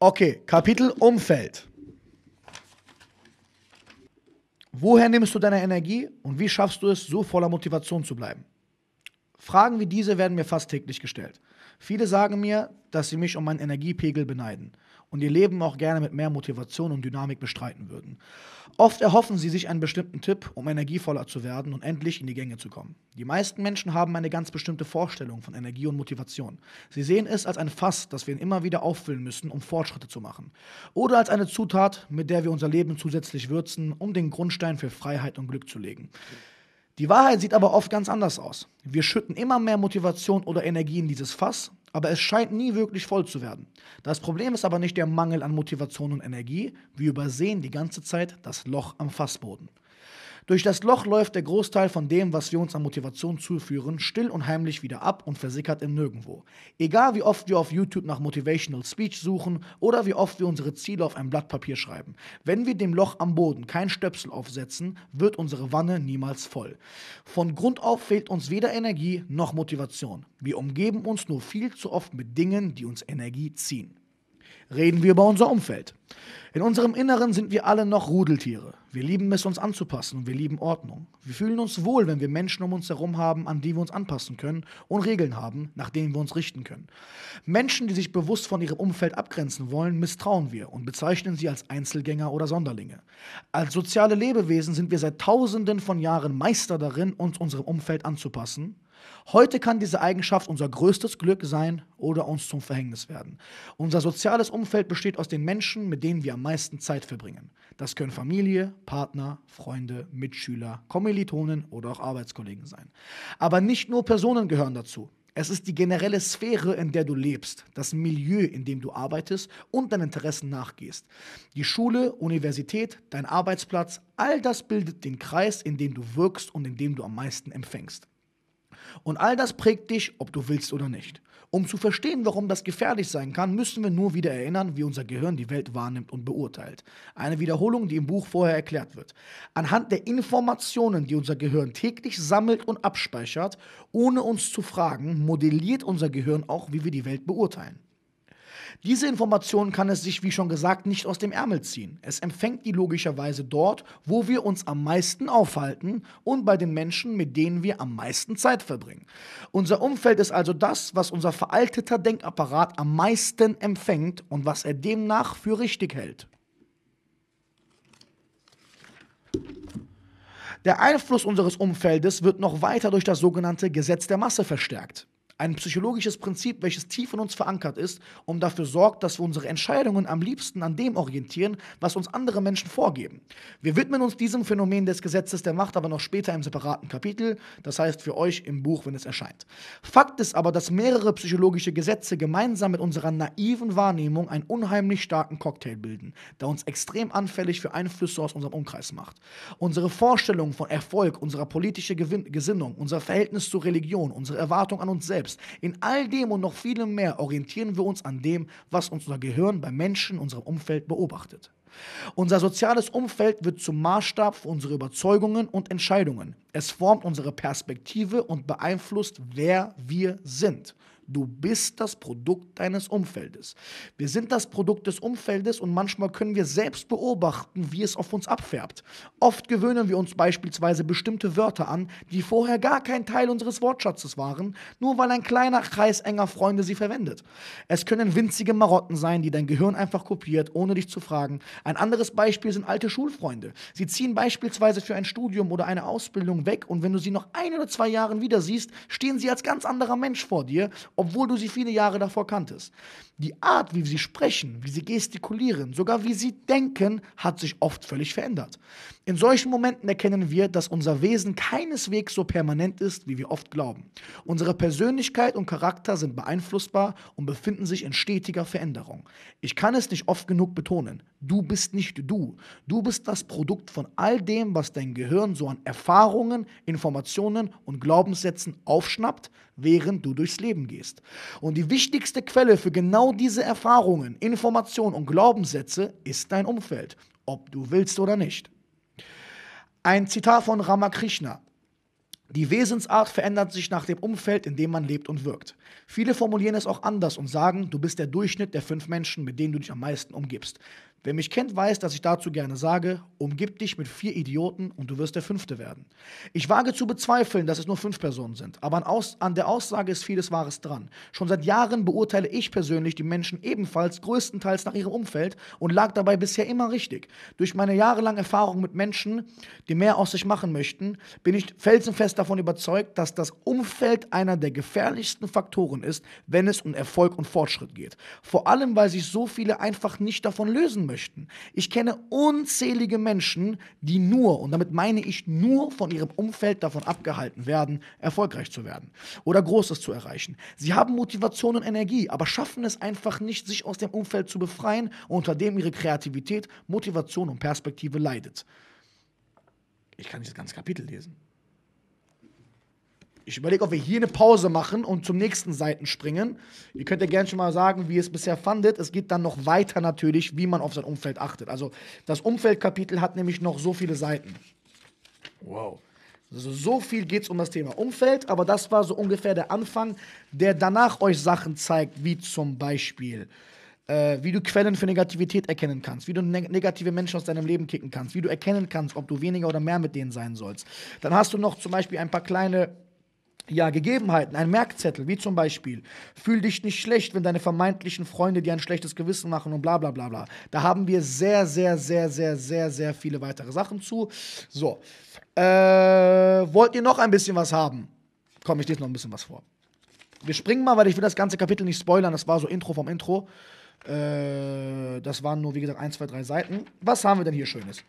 Okay, Kapitel Umfeld. Woher nimmst du deine Energie und wie schaffst du es, so voller Motivation zu bleiben? Fragen wie diese werden mir fast täglich gestellt. Viele sagen mir, dass sie mich um meinen Energiepegel beneiden und ihr Leben auch gerne mit mehr Motivation und Dynamik bestreiten würden. Oft erhoffen sie sich einen bestimmten Tipp, um energievoller zu werden und endlich in die Gänge zu kommen. Die meisten Menschen haben eine ganz bestimmte Vorstellung von Energie und Motivation. Sie sehen es als ein Fass, das wir immer wieder auffüllen müssen, um Fortschritte zu machen. Oder als eine Zutat, mit der wir unser Leben zusätzlich würzen, um den Grundstein für Freiheit und Glück zu legen. Die Wahrheit sieht aber oft ganz anders aus. Wir schütten immer mehr Motivation oder Energie in dieses Fass, aber es scheint nie wirklich voll zu werden. Das Problem ist aber nicht der Mangel an Motivation und Energie, wir übersehen die ganze Zeit das Loch am Fassboden. Durch das Loch läuft der Großteil von dem, was wir uns an Motivation zuführen, still und heimlich wieder ab und versickert im Nirgendwo. Egal wie oft wir auf YouTube nach Motivational Speech suchen oder wie oft wir unsere Ziele auf ein Blatt Papier schreiben. Wenn wir dem Loch am Boden kein Stöpsel aufsetzen, wird unsere Wanne niemals voll. Von Grund auf fehlt uns weder Energie noch Motivation. Wir umgeben uns nur viel zu oft mit Dingen, die uns Energie ziehen reden wir über unser Umfeld. In unserem Inneren sind wir alle noch Rudeltiere. Wir lieben es, uns anzupassen und wir lieben Ordnung. Wir fühlen uns wohl, wenn wir Menschen um uns herum haben, an die wir uns anpassen können und Regeln haben, nach denen wir uns richten können. Menschen, die sich bewusst von ihrem Umfeld abgrenzen wollen, misstrauen wir und bezeichnen sie als Einzelgänger oder Sonderlinge. Als soziale Lebewesen sind wir seit Tausenden von Jahren Meister darin, uns unserem Umfeld anzupassen Heute kann diese Eigenschaft unser größtes Glück sein oder uns zum Verhängnis werden. Unser soziales Umfeld besteht aus den Menschen, mit denen wir am meisten Zeit verbringen. Das können Familie, Partner, Freunde, Mitschüler, Kommilitonen oder auch Arbeitskollegen sein. Aber nicht nur Personen gehören dazu. Es ist die generelle Sphäre, in der du lebst, das Milieu, in dem du arbeitest und deinen Interessen nachgehst. Die Schule, Universität, dein Arbeitsplatz, all das bildet den Kreis, in dem du wirkst und in dem du am meisten empfängst. Und all das prägt dich, ob du willst oder nicht. Um zu verstehen, warum das gefährlich sein kann, müssen wir nur wieder erinnern, wie unser Gehirn die Welt wahrnimmt und beurteilt. Eine Wiederholung, die im Buch vorher erklärt wird. Anhand der Informationen, die unser Gehirn täglich sammelt und abspeichert, ohne uns zu fragen, modelliert unser Gehirn auch, wie wir die Welt beurteilen. Diese Information kann es sich, wie schon gesagt, nicht aus dem Ärmel ziehen. Es empfängt die logischerweise dort, wo wir uns am meisten aufhalten und bei den Menschen, mit denen wir am meisten Zeit verbringen. Unser Umfeld ist also das, was unser veralteter Denkapparat am meisten empfängt und was er demnach für richtig hält. Der Einfluss unseres Umfeldes wird noch weiter durch das sogenannte Gesetz der Masse verstärkt. Ein psychologisches Prinzip, welches tief in uns verankert ist und dafür sorgt, dass wir unsere Entscheidungen am liebsten an dem orientieren, was uns andere Menschen vorgeben. Wir widmen uns diesem Phänomen des Gesetzes der Macht aber noch später im separaten Kapitel, das heißt für euch im Buch, wenn es erscheint. Fakt ist aber, dass mehrere psychologische Gesetze gemeinsam mit unserer naiven Wahrnehmung einen unheimlich starken Cocktail bilden, der uns extrem anfällig für Einflüsse aus unserem Umkreis macht. Unsere Vorstellungen von Erfolg, unsere politische Gesinnung, unser Verhältnis zur Religion, unsere Erwartung an uns selbst, selbst. In all dem und noch vielem mehr orientieren wir uns an dem, was unser Gehirn bei Menschen unserem Umfeld beobachtet. Unser soziales Umfeld wird zum Maßstab für unsere Überzeugungen und Entscheidungen. Es formt unsere Perspektive und beeinflusst, wer wir sind. Du bist das Produkt deines Umfeldes. Wir sind das Produkt des Umfeldes und manchmal können wir selbst beobachten, wie es auf uns abfärbt. Oft gewöhnen wir uns beispielsweise bestimmte Wörter an, die vorher gar kein Teil unseres Wortschatzes waren, nur weil ein kleiner Kreis enger Freunde sie verwendet. Es können winzige Marotten sein, die dein Gehirn einfach kopiert, ohne dich zu fragen. Ein anderes Beispiel sind alte Schulfreunde. Sie ziehen beispielsweise für ein Studium oder eine Ausbildung weg und wenn du sie noch ein oder zwei Jahre wieder siehst, stehen sie als ganz anderer Mensch vor dir obwohl du sie viele Jahre davor kanntest. Die Art, wie sie sprechen, wie sie gestikulieren, sogar wie sie denken, hat sich oft völlig verändert. In solchen Momenten erkennen wir, dass unser Wesen keineswegs so permanent ist, wie wir oft glauben. Unsere Persönlichkeit und Charakter sind beeinflussbar und befinden sich in stetiger Veränderung. Ich kann es nicht oft genug betonen. Du bist nicht du. Du bist das Produkt von all dem, was dein Gehirn so an Erfahrungen, Informationen und Glaubenssätzen aufschnappt, während du durchs Leben gehst. Und die wichtigste Quelle für genau diese Erfahrungen, Informationen und Glaubenssätze ist dein Umfeld, ob du willst oder nicht. Ein Zitat von Ramakrishna. Die Wesensart verändert sich nach dem Umfeld, in dem man lebt und wirkt. Viele formulieren es auch anders und sagen, du bist der Durchschnitt der fünf Menschen, mit denen du dich am meisten umgibst. Wer mich kennt, weiß, dass ich dazu gerne sage, umgib dich mit vier Idioten und du wirst der fünfte werden. Ich wage zu bezweifeln, dass es nur fünf Personen sind, aber an, Aus an der Aussage ist vieles Wahres dran. Schon seit Jahren beurteile ich persönlich die Menschen ebenfalls größtenteils nach ihrem Umfeld und lag dabei bisher immer richtig. Durch meine jahrelange Erfahrung mit Menschen, die mehr aus sich machen möchten, bin ich felsenfest davon überzeugt, dass das Umfeld einer der gefährlichsten Faktoren ist, wenn es um Erfolg und Fortschritt geht. Vor allem, weil sich so viele einfach nicht davon lösen möchten. Ich kenne unzählige Menschen, die nur, und damit meine ich nur von ihrem Umfeld davon abgehalten werden, erfolgreich zu werden oder Großes zu erreichen. Sie haben Motivation und Energie, aber schaffen es einfach nicht, sich aus dem Umfeld zu befreien, unter dem ihre Kreativität, Motivation und Perspektive leidet. Ich kann das ganze Kapitel lesen. Ich überlege, ob wir hier eine Pause machen und zum nächsten Seiten springen. Ihr könnt ja gerne schon mal sagen, wie ihr es bisher fandet. Es geht dann noch weiter natürlich, wie man auf sein Umfeld achtet. Also das Umfeldkapitel hat nämlich noch so viele Seiten. Wow. Also so viel geht es um das Thema Umfeld, aber das war so ungefähr der Anfang, der danach euch Sachen zeigt, wie zum Beispiel, äh, wie du Quellen für Negativität erkennen kannst, wie du ne negative Menschen aus deinem Leben kicken kannst, wie du erkennen kannst, ob du weniger oder mehr mit denen sein sollst. Dann hast du noch zum Beispiel ein paar kleine ja, Gegebenheiten, ein Merkzettel, wie zum Beispiel, fühl dich nicht schlecht, wenn deine vermeintlichen Freunde dir ein schlechtes Gewissen machen und bla bla bla bla. Da haben wir sehr, sehr, sehr, sehr, sehr, sehr viele weitere Sachen zu. So. Äh, wollt ihr noch ein bisschen was haben? Komm, ich lese noch ein bisschen was vor. Wir springen mal, weil ich will das ganze Kapitel nicht spoilern. Das war so Intro vom Intro. Äh, das waren nur, wie gesagt, ein, zwei, drei Seiten. Was haben wir denn hier Schönes?